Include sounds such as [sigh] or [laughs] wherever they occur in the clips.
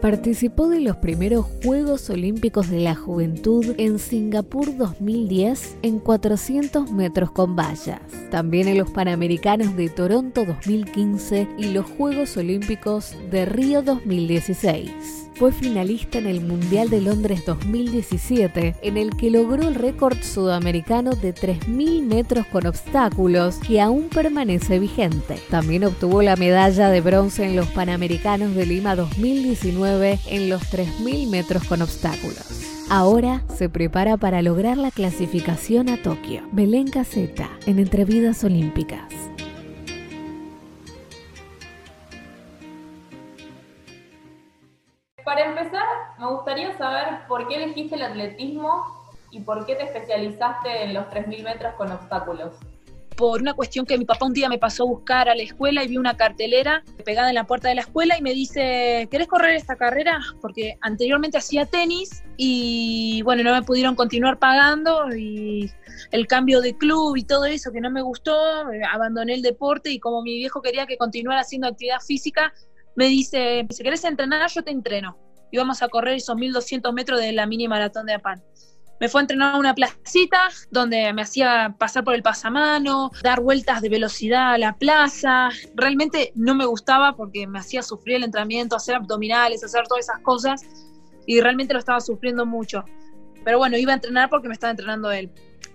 Participó de los primeros Juegos Olímpicos de la Juventud en Singapur 2010 en 400 metros con vallas. También en los Panamericanos de Toronto 2015 y los Juegos Olímpicos de Río 2016 fue finalista en el Mundial de Londres 2017, en el que logró el récord sudamericano de 3.000 metros con obstáculos, que aún permanece vigente. También obtuvo la medalla de bronce en los Panamericanos de Lima 2019 en los 3.000 metros con obstáculos. Ahora se prepara para lograr la clasificación a Tokio. Belén Caseta, en Entrevidas Olímpicas. Para empezar, me gustaría saber por qué elegiste el atletismo y por qué te especializaste en los 3.000 metros con obstáculos. Por una cuestión que mi papá un día me pasó a buscar a la escuela y vi una cartelera pegada en la puerta de la escuela y me dice, ¿querés correr esta carrera? Porque anteriormente hacía tenis y bueno, no me pudieron continuar pagando y el cambio de club y todo eso que no me gustó, abandoné el deporte y como mi viejo quería que continuara haciendo actividad física, me dice, si querés entrenar, yo te entreno. Y vamos a correr esos 1200 metros de la mini maratón de Apan. Me fue a entrenar a una placita donde me hacía pasar por el pasamano, dar vueltas de velocidad a la plaza. Realmente no me gustaba porque me hacía sufrir el entrenamiento, hacer abdominales, hacer todas esas cosas. Y realmente lo estaba sufriendo mucho. Pero bueno, iba a entrenar porque me estaba entrenando él.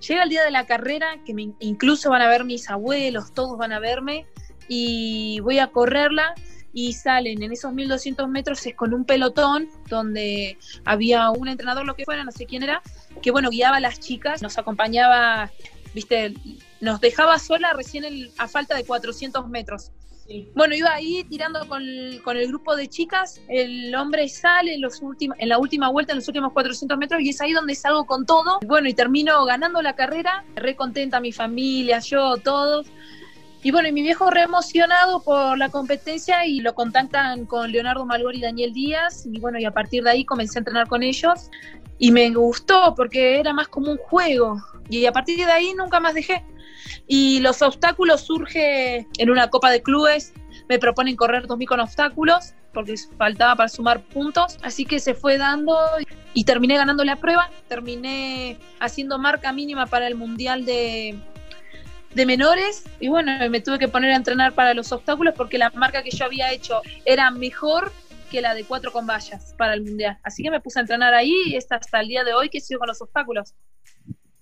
Llega el día de la carrera, que incluso van a ver mis abuelos, todos van a verme, y voy a correrla y salen en esos 1200 metros es con un pelotón donde había un entrenador, lo que fuera, no sé quién era, que bueno, guiaba a las chicas, nos acompañaba, viste, nos dejaba sola recién a falta de 400 metros. Bueno, iba ahí tirando con el, con el, grupo de chicas, el hombre sale en, los en la última vuelta, en los últimos 400 metros, y es ahí donde salgo con todo. Bueno, y termino ganando la carrera, re contenta mi familia, yo, todos. Y bueno, y mi viejo re emocionado por la competencia y lo contactan con Leonardo Malgori y Daniel Díaz. Y bueno, y a partir de ahí comencé a entrenar con ellos. Y me gustó porque era más como un juego. Y a partir de ahí nunca más dejé. Y los obstáculos surge en una copa de clubes. Me proponen correr 2000 con obstáculos porque faltaba para sumar puntos. Así que se fue dando y terminé ganando la prueba. Terminé haciendo marca mínima para el Mundial de, de menores y bueno, me tuve que poner a entrenar para los obstáculos porque la marca que yo había hecho era mejor que la de cuatro con vallas para el mundial. Así que me puse a entrenar ahí y hasta el día de hoy que sigo con los obstáculos.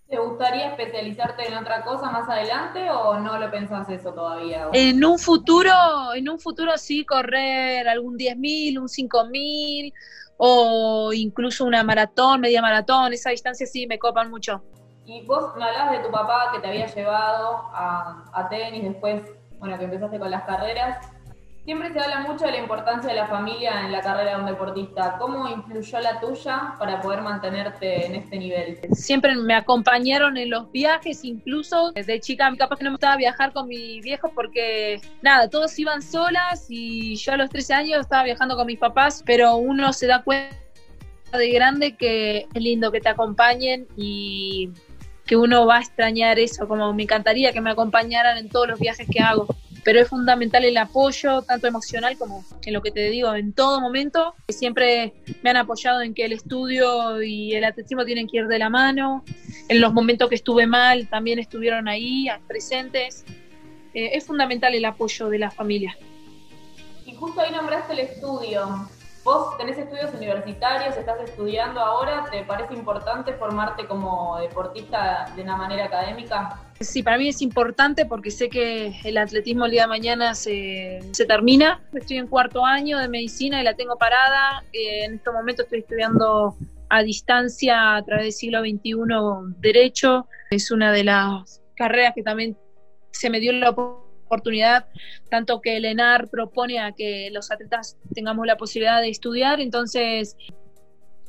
¿Te gustaría especializarte en otra cosa más adelante o no lo pensás eso todavía? En un futuro, en un futuro sí correr algún 10.000, un 5.000 o incluso una maratón, media maratón, esa distancia sí me copan mucho. Y vos me hablabas de tu papá que te había llevado a, tenis, después, bueno, que empezaste con las carreras. Siempre se habla mucho de la importancia de la familia en la carrera de un deportista. ¿Cómo influyó la tuya para poder mantenerte en este nivel? Siempre me acompañaron en los viajes, incluso desde chica, capaz que no me gustaba viajar con mi viejo porque, nada, todos iban solas y yo a los 13 años estaba viajando con mis papás, pero uno se da cuenta de grande que es lindo que te acompañen y que uno va a extrañar eso, como me encantaría que me acompañaran en todos los viajes que hago. Pero es fundamental el apoyo, tanto emocional como en lo que te digo, en todo momento. Siempre me han apoyado en que el estudio y el atletismo tienen que ir de la mano. En los momentos que estuve mal, también estuvieron ahí, presentes. Eh, es fundamental el apoyo de la familia. Y justo ahí nombraste el estudio. Vos tenés estudios universitarios, estás estudiando ahora, ¿te parece importante formarte como deportista de una manera académica? Sí, para mí es importante porque sé que el atletismo el día de mañana se, se termina. Estoy en cuarto año de medicina y la tengo parada. Eh, en este momento estoy estudiando a distancia a través del siglo XXI Derecho. Es una de las carreras que también se me dio la oportunidad oportunidad, tanto que el ENAR propone a que los atletas tengamos la posibilidad de estudiar, entonces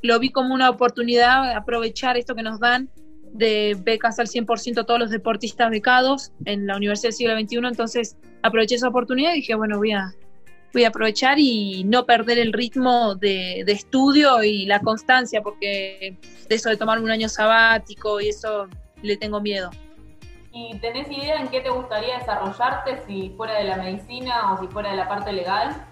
lo vi como una oportunidad aprovechar esto que nos dan de becas al 100% a todos los deportistas becados en la Universidad del Siglo XXI, entonces aproveché esa oportunidad y dije, bueno, voy a, voy a aprovechar y no perder el ritmo de, de estudio y la constancia, porque de eso de tomarme un año sabático y eso le tengo miedo. ¿Y tenés idea en qué te gustaría desarrollarte, si fuera de la medicina o si fuera de la parte legal?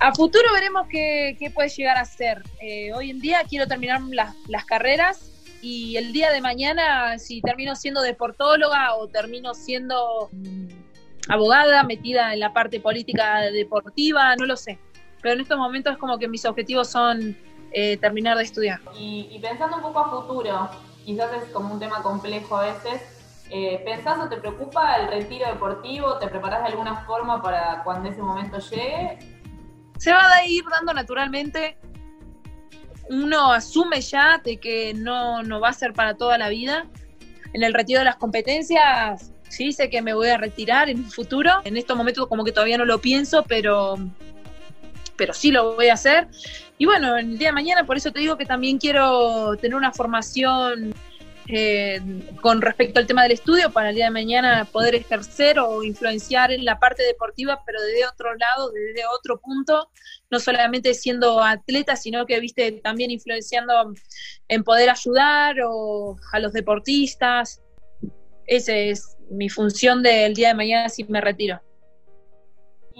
A futuro veremos qué, qué puede llegar a ser. Eh, hoy en día quiero terminar las, las carreras y el día de mañana, si termino siendo deportóloga o termino siendo mm, abogada metida en la parte política deportiva, no lo sé. Pero en estos momentos es como que mis objetivos son eh, terminar de estudiar. Y, pensando un poco a futuro, quizás es como un tema complejo a veces, eh, ¿pensás o te preocupa el retiro deportivo? ¿Te preparás de alguna forma para cuando ese momento llegue? Se va a ir dando naturalmente. Uno asume ya de que no, no va a ser para toda la vida. En el retiro de las competencias, sí sé que me voy a retirar en un futuro. En estos momentos como que todavía no lo pienso, pero pero sí lo voy a hacer. Y bueno, el día de mañana, por eso te digo que también quiero tener una formación eh, con respecto al tema del estudio para el día de mañana poder ejercer o influenciar en la parte deportiva, pero desde otro lado, desde otro punto, no solamente siendo atleta, sino que, viste, también influenciando en poder ayudar o a los deportistas. Esa es mi función del día de mañana si me retiro.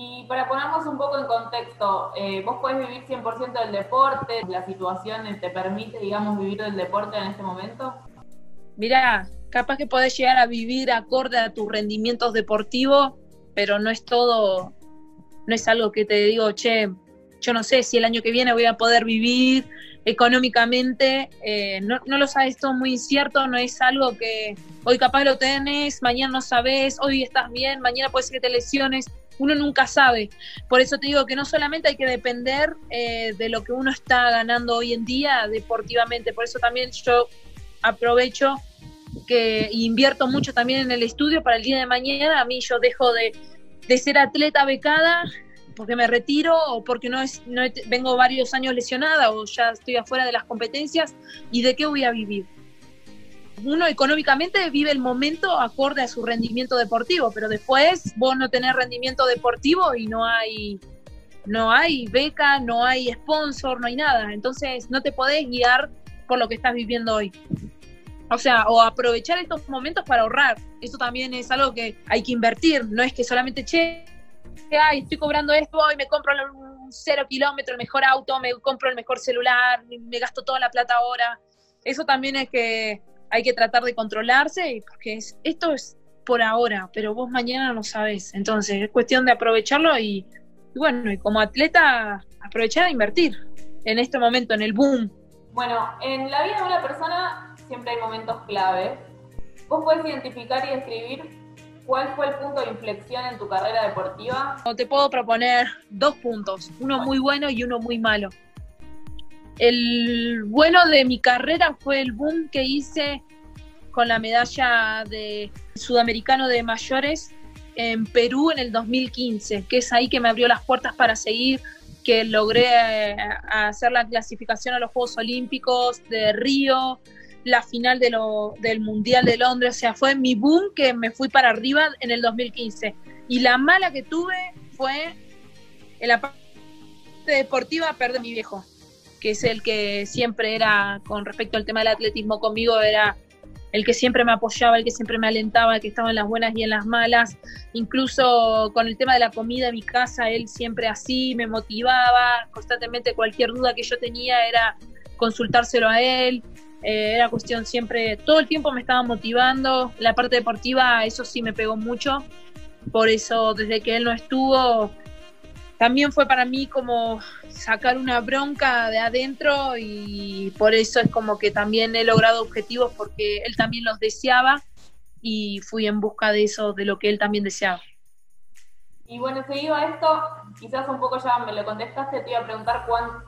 Y para ponernos un poco en contexto, eh, ¿vos podés vivir 100% del deporte? ¿La situación te permite, digamos, vivir del deporte en este momento? Mirá, capaz que podés llegar a vivir acorde a tus rendimientos deportivos, pero no es todo, no es algo que te digo, che, yo no sé si el año que viene voy a poder vivir económicamente, eh, no, no, lo sabes, todo muy incierto, no es algo que hoy capaz lo tenés, mañana no sabes, hoy estás bien, mañana puede ser que te lesiones, uno nunca sabe. Por eso te digo que no solamente hay que depender eh, de lo que uno está ganando hoy en día deportivamente, por eso también yo aprovecho que invierto mucho también en el estudio para el día de mañana. A mí yo dejo de, ser atleta becada porque me retiro o porque no, no vengo varios años lesionada o ya estoy afuera de las competencias y de qué voy a vivir uno económicamente vive el momento acorde a su rendimiento deportivo, pero después vos no tenés rendimiento deportivo y no hay no hay beca, no hay sponsor, no hay nada. Entonces no te podés guiar por lo que estás viviendo hoy. O sea, o aprovechar estos momentos para ahorrar. Eso también es algo que hay que invertir. No es que solamente, che, ay, estoy cobrando esto y me compro un cero kilómetro, el mejor auto, me compro el mejor celular, me gasto toda la plata ahora. Eso también es que hay que tratar de controlarse, porque esto es por ahora, pero vos mañana no sabes. Entonces es cuestión de aprovecharlo y, bueno, y como atleta aprovechar a invertir en este momento, en el boom. Bueno, en la vida de una persona siempre hay momentos clave. ¿Vos podés identificar y describir cuál fue el punto de inflexión en tu carrera deportiva? Te puedo proponer dos puntos, uno muy bueno y uno muy malo. El bueno de mi carrera fue el boom que hice con la medalla de sudamericano de mayores en Perú en el 2015, que es ahí que me abrió las puertas para seguir, que logré eh, hacer la clasificación a los Juegos Olímpicos de Río, la final de del Mundial de Londres, o sea, fue mi boom que me fui para arriba en el 2015. Y la mala que tuve fue en la parte deportiva perder mi viejo que es el que siempre era, con respecto al tema del atletismo conmigo, era el que siempre me apoyaba, el que siempre me alentaba, el que estaba en las buenas y en las malas. Incluso con el tema de la comida en mi casa, él siempre así me motivaba. Constantemente cualquier duda que yo tenía era consultárselo a él. Eh, era cuestión siempre, todo el tiempo me estaba motivando. La parte deportiva, eso sí me pegó mucho. Por eso, desde que él no estuvo, también fue para mí como sacar una bronca de adentro y por eso es como que también he logrado objetivos porque él también los deseaba y fui en busca de eso, de lo que él también deseaba. Y bueno, seguido a esto, quizás un poco ya me lo contestaste, te iba a preguntar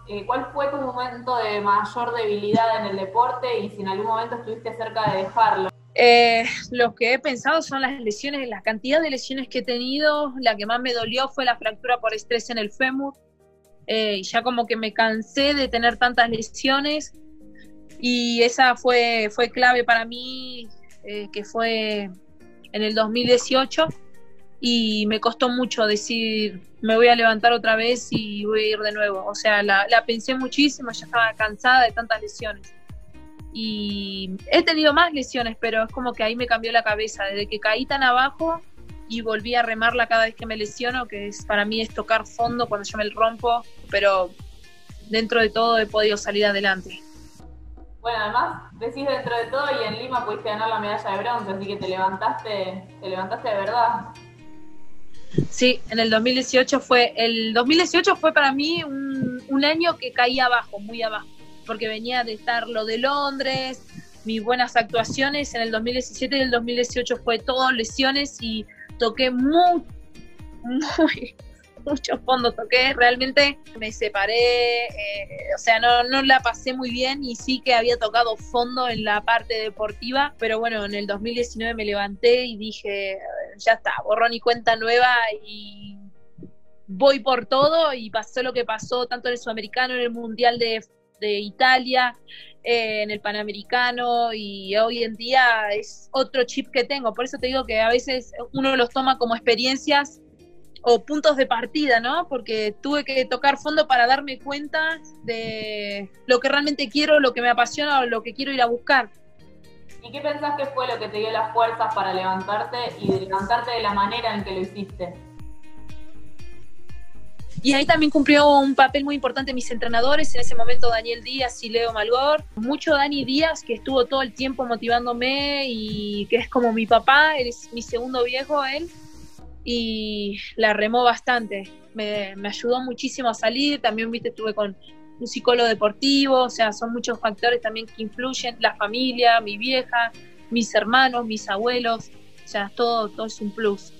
eh, cuál fue tu momento de mayor debilidad en el deporte y si en algún momento estuviste cerca de dejarlo. Eh, lo que he pensado son las lesiones, la cantidad de lesiones que he tenido. La que más me dolió fue la fractura por estrés en el fémur. Eh, ya como que me cansé de tener tantas lesiones y esa fue, fue clave para mí, eh, que fue en el 2018 y me costó mucho decir, me voy a levantar otra vez y voy a ir de nuevo. O sea, la, la pensé muchísimo, ya estaba cansada de tantas lesiones y he tenido más lesiones, pero es como que ahí me cambió la cabeza. Desde que caí tan abajo, y volví a remarla cada vez que me lesiono, que es para mí es tocar fondo cuando yo me rompo, pero dentro de todo he podido salir adelante. Bueno, además decís dentro de todo y en Lima pudiste ganar la medalla de bronce, así que te levantaste, te levantaste de verdad. Sí, en el 2018 fue, el 2018 fue para mí un, año que caía abajo, muy abajo, porque venía de estar lo de Londres, mis buenas actuaciones en el 2017 y el 2018 fue todo lesiones y toqué muy, muy, [laughs] muchos fondos toqué, realmente me separé, eh, o sea, no, no la pasé muy bien y sí que había tocado fondo en la parte deportiva, pero bueno, en el 2019 me levanté y dije, ya está, borrón y cuenta nueva y voy por todo y pasó lo que pasó tanto en el sudamericano, en el mundial de, de Italia, eh, en el Panamericano y hoy en día es otro chip que tengo. Por eso te digo que a veces uno los toma como experiencias o puntos de partida, ¿no? Porque tuve que tocar fondo para darme cuenta de lo que realmente quiero, lo que me apasiona o lo que quiero ir a buscar. ¿Y qué pensás que fue lo que te dio las fuerzas para levantarte y levantarte de la manera en que lo hiciste? Y ahí también cumplió un papel muy importante mis entrenadores, en ese momento Daniel Díaz y Leo Malgor. Mucho Dani Díaz, que estuvo todo el tiempo motivándome y que es como mi papá, es mi segundo viejo, él y la remó bastante. Me, ayudó muchísimo a salir, también viste, estuve con un psicólogo deportivo, o sea, son muchos factores también que influyen, la familia, mi vieja, mis hermanos, mis abuelos, o sea, todo, todo es un plus.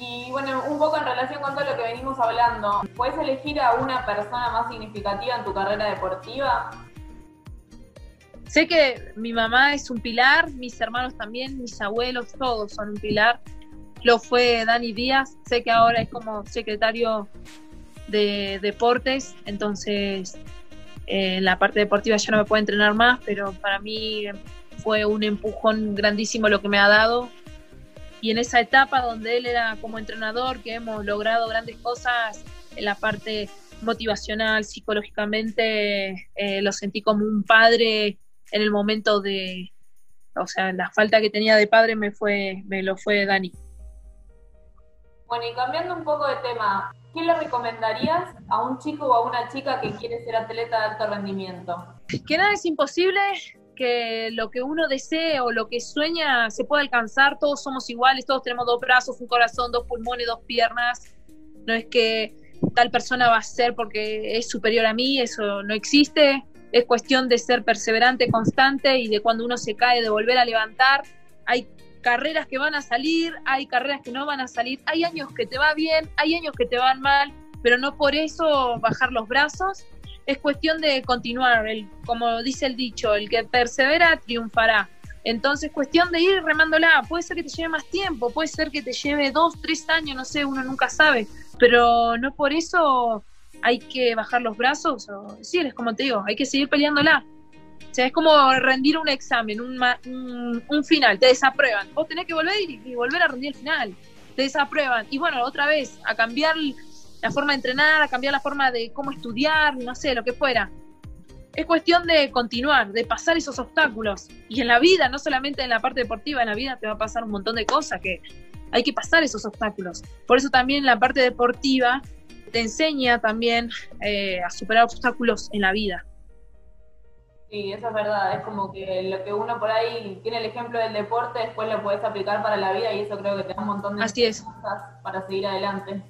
Y bueno, un poco en relación con todo lo que venimos hablando, ¿puedes elegir a una persona más significativa en tu carrera deportiva? Sé que mi mamá es un pilar, mis hermanos también, mis abuelos, todos son un pilar lo fue Dani Díaz, sé que ahora es como secretario de deportes, entonces eh, la parte deportiva ya no me puede entrenar más, pero para mí fue un empujón grandísimo lo que me ha dado. Y en esa etapa donde él era como entrenador, que hemos logrado grandes cosas en la parte motivacional, psicológicamente, eh, lo sentí como un padre en el momento de, o sea, la falta que tenía de padre me fue, me lo fue Dani. Bueno, y cambiando un poco de tema, ¿qué le recomendarías a un chico o a una chica que quiere ser atleta de alto rendimiento? Que nada es imposible, que lo que uno desee o lo que sueña se puede alcanzar, todos somos iguales, todos tenemos dos brazos, un corazón, dos pulmones, dos piernas. No es que tal persona va a ser porque es superior a mí, eso no existe. Es cuestión de ser perseverante, constante y de cuando uno se cae, de volver a levantar. Hay carreras que van a salir, hay carreras que no van a salir, hay años que te va bien, hay años que te van mal, pero no por eso bajar los brazos. Es cuestión de continuar, el, como dice el dicho, el que persevera triunfará. Entonces, cuestión de ir remándola. Puede ser que te lleve más tiempo, puede ser que te lleve dos, tres años, no sé, uno nunca sabe. Pero no por eso hay que bajar los brazos. Sí, es como te digo, hay que seguir peleándola. O sea, es como rendir un examen, un, un, final, te desaprueban. Vos tenés que volver y, volver a rendir el final. Te desaprueban. Y bueno, otra vez, a cambiar la forma de entrenar, a cambiar la forma de cómo estudiar, no sé, lo que fuera. Es cuestión de continuar, de pasar esos obstáculos. Y en la vida, no solamente en la parte deportiva, en la vida te va a pasar un montón de cosas que hay que pasar esos obstáculos. Por eso también la parte deportiva te enseña también eh, a superar obstáculos en la vida. Sí, eso es verdad. Es como que lo que uno por ahí tiene el ejemplo del deporte, después lo puedes aplicar para la vida y eso creo que te da un montón de cosas para seguir adelante.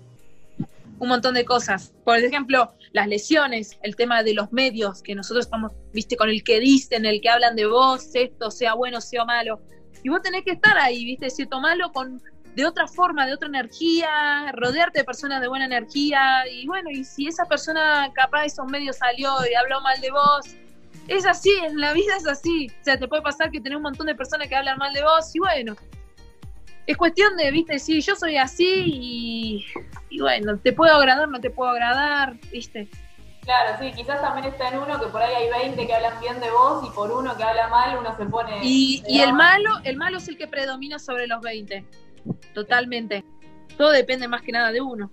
Un montón de cosas. Por ejemplo, las lesiones, el tema de los medios, que nosotros estamos, viste, con el que dicen, el que hablan de vos, esto, sea bueno, sea malo. Y vos tenés que estar ahí, viste, cierto malo, con de otra forma, de otra energía, rodearte de personas de buena energía. Y bueno, y si esa persona capaz de esos medios salió y habló mal de vos, es así, en la vida es así. O sea, te puede pasar que tenés un montón de personas que hablan mal de vos y bueno, es cuestión de, viste, sí, yo soy así y, bueno, te puedo agradar, no te puedo agradar, viste. Claro, sí, quizás también está en uno que por ahí hay 20 que hablan bien de vos y por uno que habla mal uno se pone... Y, y el malo, el malo es el que predomina sobre los 20, totalmente. Todo depende más que nada de uno.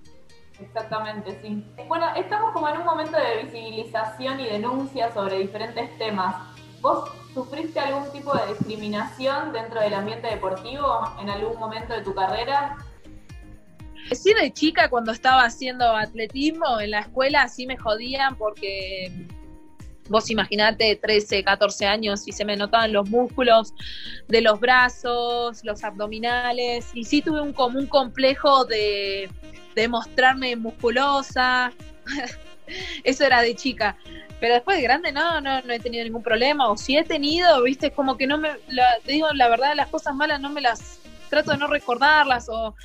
Exactamente, sí. Bueno, estamos como en un momento de visibilización y denuncia sobre diferentes temas. ¿Vos sufriste algún tipo de discriminación dentro del ambiente deportivo en algún momento de tu carrera? Sí, de chica cuando estaba haciendo atletismo en la escuela sí me jodían porque vos imaginate 13, 14 años y se me notaban los músculos de los brazos, los abdominales y sí tuve un común complejo de, de mostrarme musculosa. [laughs] Eso era de chica. Pero después de grande no, no, no he tenido ningún problema. O si he tenido, viste, como que no me, te digo la verdad, las cosas malas no me las, trato de no recordarlas o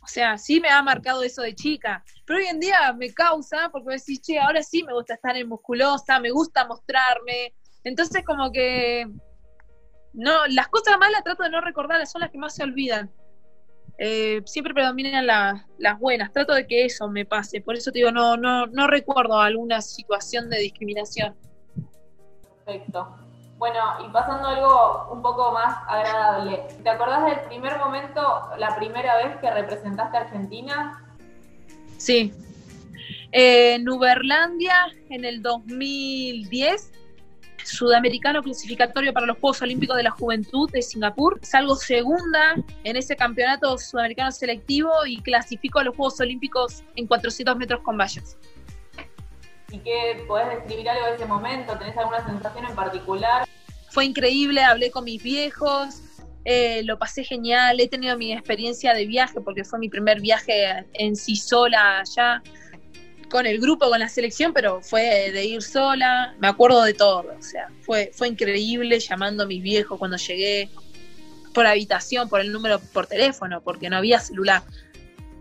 o sea, sí me ha marcado eso de chica, pero hoy en día me causa, porque me decís, che, ahora sí me gusta estar en musculosa, me gusta mostrarme, entonces como que, no, las cosas malas trato de no recordarlas, son las que más se olvidan. Eh, siempre predominan las buenas, trato de que eso me pase, por eso te digo, no, no, no recuerdo alguna situación de discriminación. Perfecto. Bueno, y pasando algo un poco más agradable, ¿te acordás del primer momento, la primera vez que representaste a Argentina? Sí. en Uberlandia, en el 2010, sudamericano clasificatorio para los Juegos Olímpicos de la Juventud de Singapur. Salgo segunda en ese campeonato sudamericano selectivo y clasifico a los Juegos Olímpicos en 400 metros con vallas. ¿Y qué podés describir algo de ese momento? ¿Tenés alguna sensación en particular? Fue increíble, hablé con mis viejos, eh, lo pasé genial, he tenido mi experiencia de viaje porque fue mi primer viaje en sí sola allá, con el grupo, con la selección, pero fue de ir sola, me acuerdo de todo, o sea, fue, fue increíble llamando a mis viejos cuando llegué por habitación, por el número por teléfono, porque no había celular.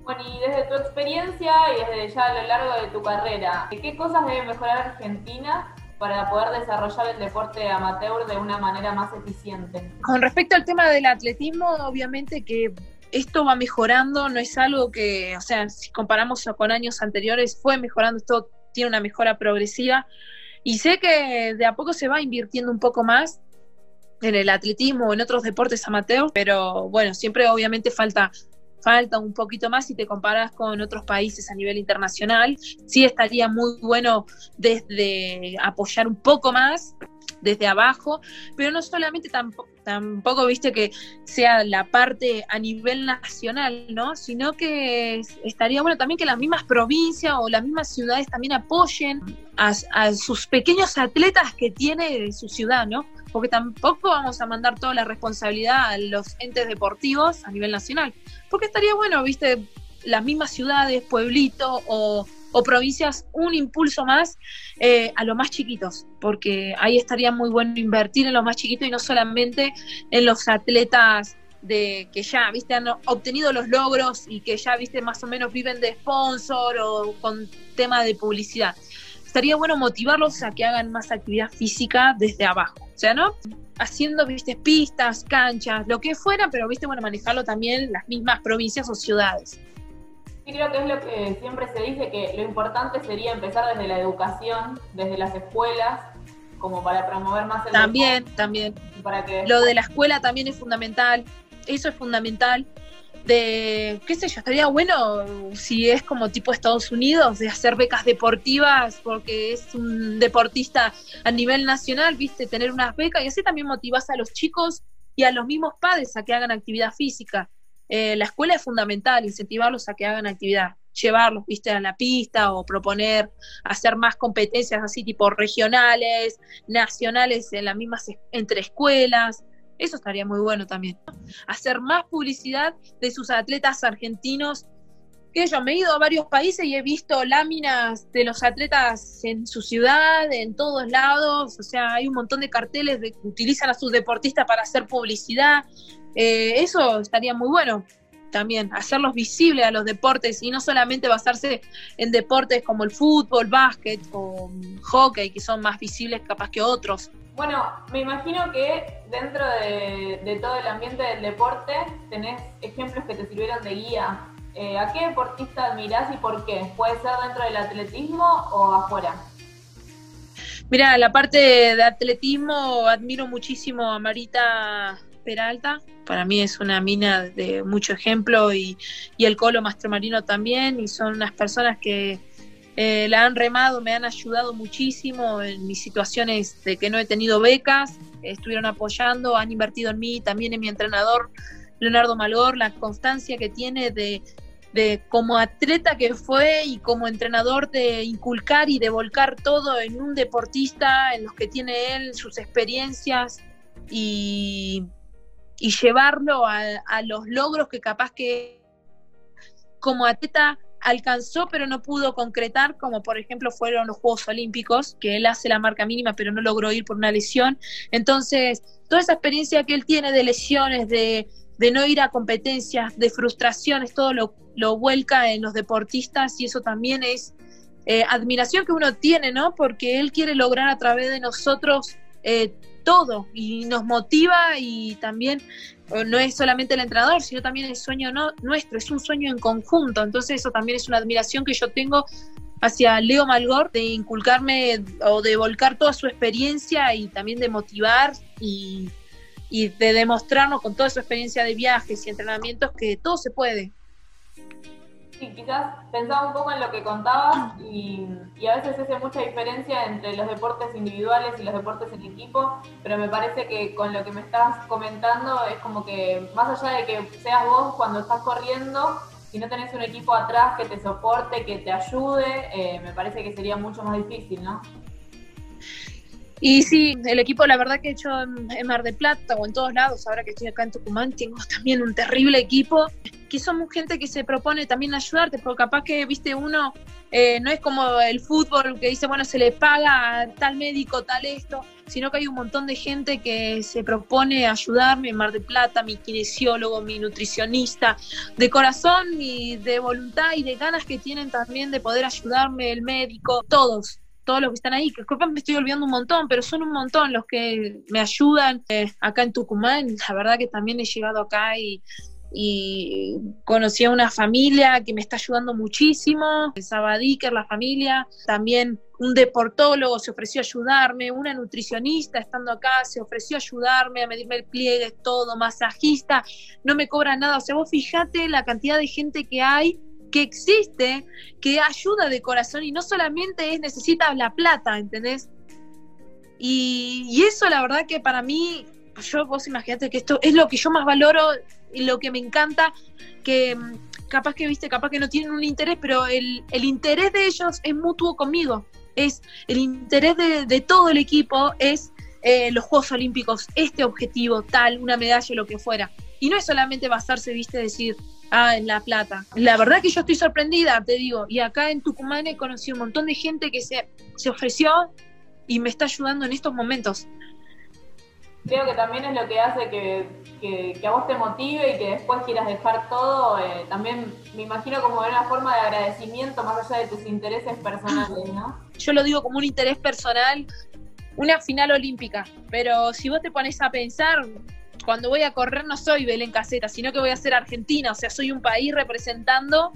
Bueno, y desde tu experiencia y desde ya a lo largo de tu carrera, ¿qué cosas debe mejorar Argentina para poder desarrollar el deporte amateur de una manera más eficiente? Con respecto al tema del atletismo, obviamente que esto va mejorando, no es algo que, o sea, si comparamos con años anteriores, fue mejorando, esto tiene una mejora progresiva y sé que de a poco se va invirtiendo un poco más en el atletismo o en otros deportes amateur, pero bueno, siempre obviamente falta falta un poquito más si te comparas con otros países a nivel internacional. Sí estaría muy bueno desde apoyar un poco más desde abajo, pero no solamente tampoco, tampoco viste que sea la parte a nivel nacional, ¿no? Sino que estaría bueno también que las mismas provincias o las mismas ciudades también apoyen a, sus pequeños atletas que tiene su ciudad, ¿no? Porque tampoco vamos a mandar toda la responsabilidad a los entes deportivos a nivel nacional porque estaría bueno, viste, las mismas ciudades, pueblitos o, provincias, un impulso más eh, a los más chiquitos, porque ahí estaría muy bueno invertir en los más chiquitos y no solamente en los atletas de que ya, viste, han obtenido los logros y que ya, viste, más o menos viven de sponsor o con tema de publicidad. Estaría bueno motivarlos a que hagan más actividad física desde abajo. O sea, ¿no? haciendo, viste, pistas, canchas, lo que fuera, pero, viste, bueno, manejarlo también las mismas provincias o ciudades. Sí, creo que es lo que siempre se dice, que lo importante sería empezar desde la educación, desde las escuelas, como para promover más el También, también. Para que... Lo de la escuela también es fundamental, eso es fundamental de, qué sé yo, estaría bueno si es como tipo Estados Unidos, de hacer becas deportivas, porque es un deportista a nivel nacional, viste, tener unas becas y así también motivas a los chicos y a los mismos padres a que hagan actividad física. Eh, la escuela es fundamental, incentivarlos a que hagan actividad, llevarlos, viste, a la pista o proponer hacer más competencias así tipo regionales, nacionales en las mismas entre escuelas eso estaría muy bueno también. Hacer más publicidad de sus atletas argentinos. Que yo me he ido a varios países y he visto láminas de los atletas en su ciudad, en todos lados. O sea, hay un montón de carteles que utilizan a sus deportistas para hacer publicidad. Eh, eso estaría muy bueno también, hacerlos visibles a los deportes y no solamente basarse en deportes como el fútbol, básquet o hockey, que son más visibles capaz que otros. Bueno, me imagino que dentro de, todo el ambiente del deporte tenés ejemplos que te sirvieron de guía. Eh, ¿A qué deportista admirás y por qué? ¿Puede ser dentro del atletismo o afuera? Mira, la parte de atletismo admiro muchísimo a Marita Peralta. Para mí es una mina de mucho ejemplo y, y el Colo Mastromarino también. Y son unas personas que, eh, la han remado, me han ayudado muchísimo en mis situaciones de que no he tenido becas, estuvieron apoyando, han invertido en mí, también en mi entrenador Leonardo Malgor, la constancia que tiene de, de como atleta que fue y como entrenador de inculcar y de volcar todo en un deportista, en los que tiene él, sus experiencias y, y llevarlo a, los logros que capaz que como atleta alcanzó pero no pudo concretar, como por ejemplo fueron los Juegos Olímpicos, que él hace la marca mínima pero no logró ir por una lesión. Entonces, toda esa experiencia que él tiene de lesiones, de, de no ir a competencias, de frustraciones, todo lo, lo vuelca en los deportistas y eso también es eh, admiración que uno tiene, ¿no? Porque él quiere lograr a través de nosotros eh, todo y nos motiva y también no es solamente el entrenador, sino también el sueño no, nuestro, es un sueño en conjunto. Entonces eso también es una admiración que yo tengo hacia Leo Malgor, de inculcarme o de volcar toda su experiencia y también de motivar y, y de demostrarnos con toda su experiencia de viajes y entrenamientos que todo se puede. Sí, quizás pensaba un poco en lo que contabas y, a veces hace mucha diferencia entre los deportes individuales y los deportes en equipo, pero me parece que con lo que me estás comentando es como que más allá de que seas vos cuando estás corriendo, si no tenés un equipo atrás que te soporte, que te ayude, eh, me parece que sería mucho más difícil, ¿no? Y sí, el equipo, la verdad que he hecho en, Mar de Plata o en todos lados, ahora que estoy acá en Tucumán, tengo también un terrible equipo, que somos gente que se propone también ayudarte, porque capaz que, viste, uno eh, no es como el fútbol que dice, bueno, se le paga tal médico, tal esto, sino que hay un montón de gente que se propone ayudarme en Mar de Plata, mi kinesiólogo, mi nutricionista, de corazón y de voluntad y de ganas que tienen también de poder ayudarme, el médico, todos todos los que están ahí, que me estoy olvidando un montón, pero son un montón los que me ayudan eh, acá en Tucumán. La verdad que también he llegado acá y, y conocí a una familia que me está ayudando muchísimo, Sabadiker, la familia, también un deportólogo se ofreció a ayudarme, una nutricionista estando acá se ofreció a ayudarme, a medirme el pliegue, todo, masajista, no me cobra nada, o sea, vos fijate la cantidad de gente que hay que existe, que ayuda de corazón y no solamente es necesita la plata, ¿entendés? Y, eso la verdad que para mí, yo vos imagínate que esto es lo que yo más valoro y lo que me encanta, que mm, capaz que viste, capaz que no tienen un interés, pero el, interés de ellos es mutuo conmigo. Es el interés de, todo el equipo es eh, los Juegos Olímpicos, este objetivo, tal, una medalla, lo que fuera. Y no es solamente basarse, viste, decir, Ah, en La Plata. La verdad que yo estoy sorprendida, te digo. Y acá en Tucumán he conocido un montón de gente que se, se ofreció y me está ayudando en estos momentos. Creo que también es lo que hace que, a vos te motive y que después quieras dejar todo. Eh, también me imagino como una forma de agradecimiento más allá de tus intereses personales, ¿no? Yo lo digo como un interés personal, una final olímpica. Pero si vos te pones a pensar, cuando voy a correr no soy Belén Caseta, sino que voy a ser Argentina, o sea, soy un país representando.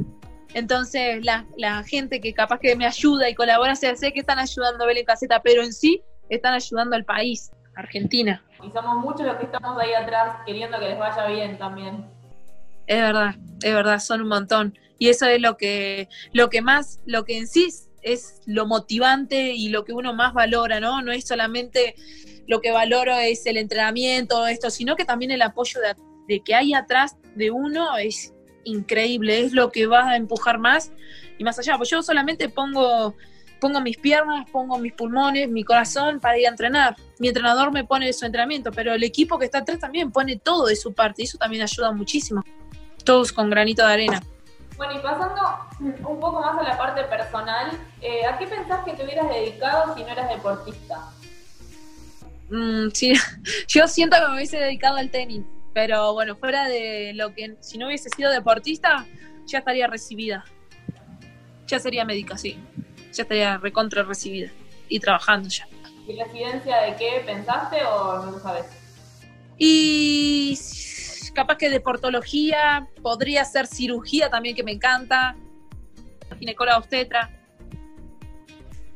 Entonces, la, gente que capaz que me ayuda y colabora, sé que están ayudando a Belén Caseta, pero en sí están ayudando al país, Argentina. Y somos muchos los que estamos ahí atrás queriendo que les vaya bien también. Es verdad, es verdad, son un montón. Y eso es lo que, lo que más, lo que en sí es lo motivante y lo que uno más valora, ¿no? No es solamente lo que valoro es el entrenamiento, esto, sino que también el apoyo de, que hay atrás de uno es increíble, es lo que va a empujar más y más allá. Pues yo solamente pongo, pongo mis piernas, pongo mis pulmones, mi corazón para ir a entrenar. Mi entrenador me pone su entrenamiento, pero el equipo que está atrás también pone todo de su parte y eso también ayuda muchísimo. Todos con granito de arena. Bueno, y pasando un poco más a la parte personal, eh, ¿a qué pensás que te hubieras dedicado si no eras deportista? Mm, sí, [laughs] yo siento que me hubiese dedicado al tenis, pero bueno, fuera de lo que, si no hubiese sido deportista, ya estaría recibida. Ya sería médica, sí. Ya estaría recontra recibida y trabajando ya. ¿Y residencia de qué pensaste o no lo sabes? Y capaz que deportología, podría ser cirugía también que me encanta, ginecóloga obstetra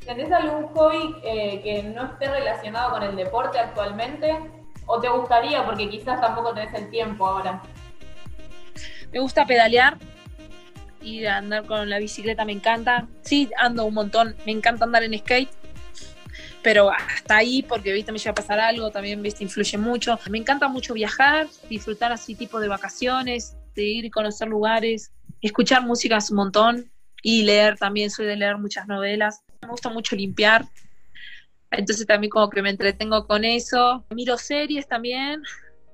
¿Tenés algún hobby eh, que no esté relacionado con el deporte actualmente? ¿O te gustaría porque quizás tampoco tenés el tiempo ahora? Me gusta pedalear andar con la bicicleta me encanta. Sí, ando un montón, me encanta andar en skate, pero hasta ahí porque viste me llega a pasar algo, también viste influye mucho. Me encanta mucho viajar, disfrutar así tipo de vacaciones, de ir y conocer lugares, escuchar música un montón y leer también, soy de leer muchas novelas. Me gusta mucho limpiar, entonces también como que me entretengo con eso. Miro series también,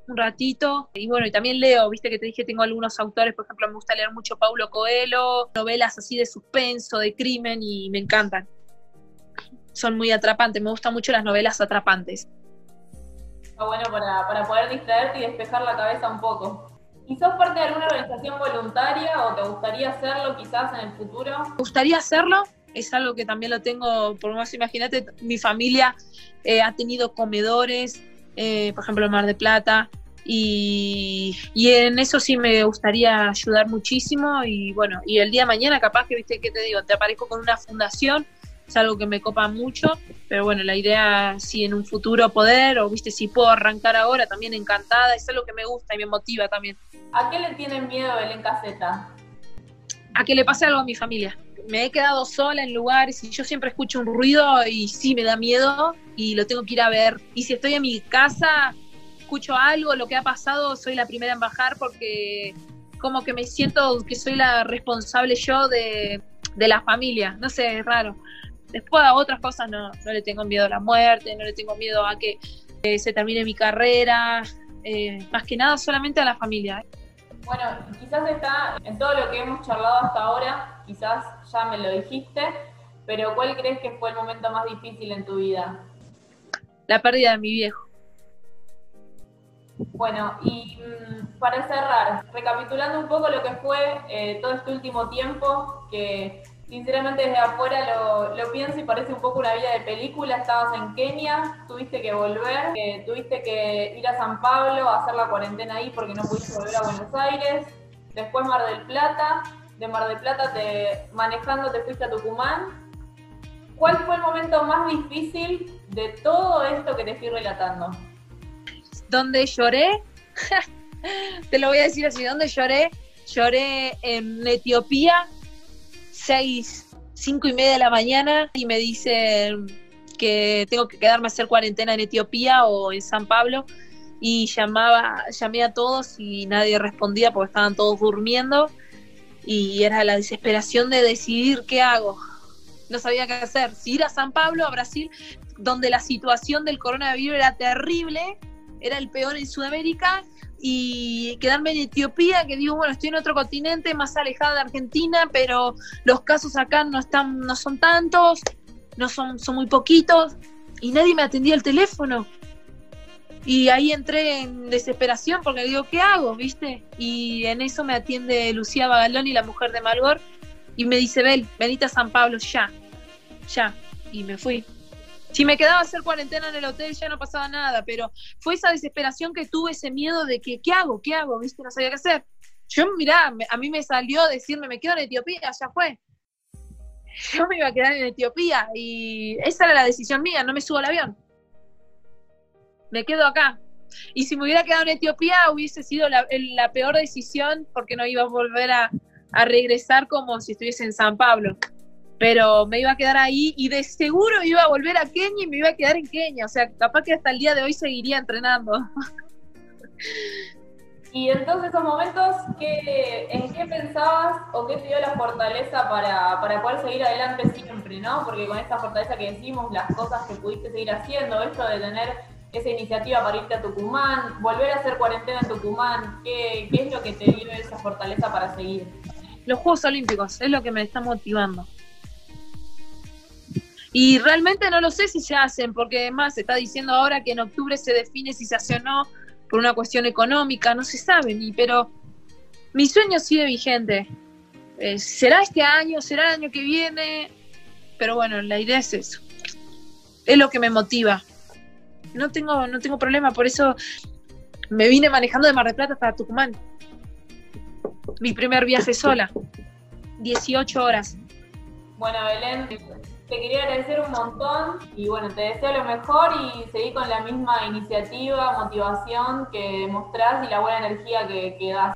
un ratito. Y bueno, y también leo, viste que te dije, tengo algunos autores, por ejemplo, me gusta leer mucho Paulo Coelho, novelas así de suspenso, de crimen, y me encantan. Son muy atrapantes, me gustan mucho las novelas atrapantes. Está bueno para, para poder distraerte y despejar la cabeza un poco. ¿Y sos parte de alguna organización voluntaria o te gustaría hacerlo quizás en el futuro? Me gustaría hacerlo, es algo que también lo tengo, por menos imagínate, mi familia eh, ha tenido comedores, eh, por ejemplo, en Mar de Plata, y, y, en eso sí me gustaría ayudar muchísimo y bueno, y el día de mañana capaz que, viste, que te digo, te aparezco con una fundación, es algo que me copa mucho, pero bueno, la idea si en un futuro poder, o viste, si puedo arrancar ahora, también encantada, es algo que me gusta y me motiva también. ¿A qué le tienen miedo Belén Caseta? A que le pase algo a mi familia. Me he quedado sola en lugares y yo siempre escucho un ruido y sí me da miedo y lo tengo que ir a ver. Y si estoy en mi casa, escucho algo, lo que ha pasado, soy la primera en bajar porque como que me siento que soy la responsable yo de, de la familia. No sé, es raro. Después a otras cosas no, no le tengo miedo a la muerte, no le tengo miedo a que eh, se termine mi carrera, eh, más que nada solamente a la familia. Bueno, quizás está en todo lo que hemos charlado hasta ahora, quizás ya me lo dijiste, pero ¿cuál crees que fue el momento más difícil en tu vida? La pérdida de mi viejo. Bueno, y mm, para cerrar, recapitulando un poco lo que fue eh, todo este último tiempo, que sinceramente desde afuera lo, pienso y parece un poco una vida de película. Estabas en Kenia, tuviste que volver, tuviste que ir a San Pablo a hacer la cuarentena ahí porque no pudiste volver a Buenos Aires. Después Mar del Plata, de Mar del Plata te manejando te fuiste a Tucumán. ¿Cuál fue el momento más difícil de todo esto que te estoy relatando? Donde lloré, [laughs] te lo voy a decir así, donde lloré, lloré en Etiopía seis, cinco y media de la mañana y me dicen que tengo que quedarme a hacer cuarentena en Etiopía o en San Pablo. Y llamaba, llamé a todos y nadie respondía porque estaban todos durmiendo. Y era la desesperación de decidir qué hago. No sabía qué hacer, si ir a San Pablo, a Brasil, donde la situación del coronavirus era terrible, era el peor en Sudamérica, y quedarme en Etiopía, que digo, bueno, estoy en otro continente más alejado de Argentina, pero los casos acá no están, no son tantos, no son, son muy poquitos, y nadie me atendía el teléfono. Y ahí entré en desesperación porque digo, ¿qué hago? ¿Viste? Y en eso me atiende Lucía Bagalón y la mujer de Malgor y me dice, Bel, venite a San Pablo ya, ya. Y me fui. Si me quedaba a hacer cuarentena en el hotel ya no pasaba nada, pero fue esa desesperación que tuve, ese miedo de que, ¿qué hago? ¿Qué hago? ¿Viste? No sabía qué hacer. Yo, mirá, a mí me salió decirme, me quedo en Etiopía, ya fue. Yo me iba a quedar en Etiopía y esa era la decisión mía, no me subo al avión. Me quedo acá. Y si me hubiera quedado en Etiopía hubiese sido la, peor decisión porque no iba a volver a, a regresar como si estuviese en San Pablo pero me iba a quedar ahí y de seguro iba a volver a Kenia y me iba a quedar en Kenia. O sea, capaz que hasta el día de hoy seguiría entrenando. [laughs] Y en todos esos momentos, ¿qué, ¿en qué pensabas o qué te dio la fortaleza para, para, poder seguir adelante siempre, no? Porque con esta fortaleza que decimos, las cosas que pudiste seguir haciendo, esto de tener esa iniciativa para irte a Tucumán, volver a hacer cuarentena en Tucumán, ¿qué, qué es lo que te dio esa fortaleza para seguir? Los Juegos Olímpicos es lo que me está motivando. Y realmente no lo sé si se hacen, porque además se está diciendo ahora que en octubre se define si se hace o no por una cuestión económica, no se sabe, ni, pero mi sueño sigue vigente. Eh, ¿Será este año? ¿Será el año que viene? Pero bueno, la idea es eso. Es lo que me motiva. No tengo, no tengo problema, por eso me vine manejando de Mar del Plata hasta Tucumán. Mi primer viaje sola. 18 horas. Bueno, Belén, te quería agradecer un montón y bueno, te deseo lo mejor y seguir con la misma iniciativa, motivación que mostrás y la buena energía que, que das.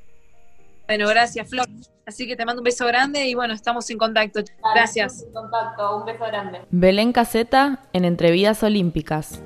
Bueno, gracias, Flor. Así que te mando un beso grande y bueno, estamos en contacto. Gracias. en contacto, un beso grande. Belén Caseta en Entrevidas Olímpicas.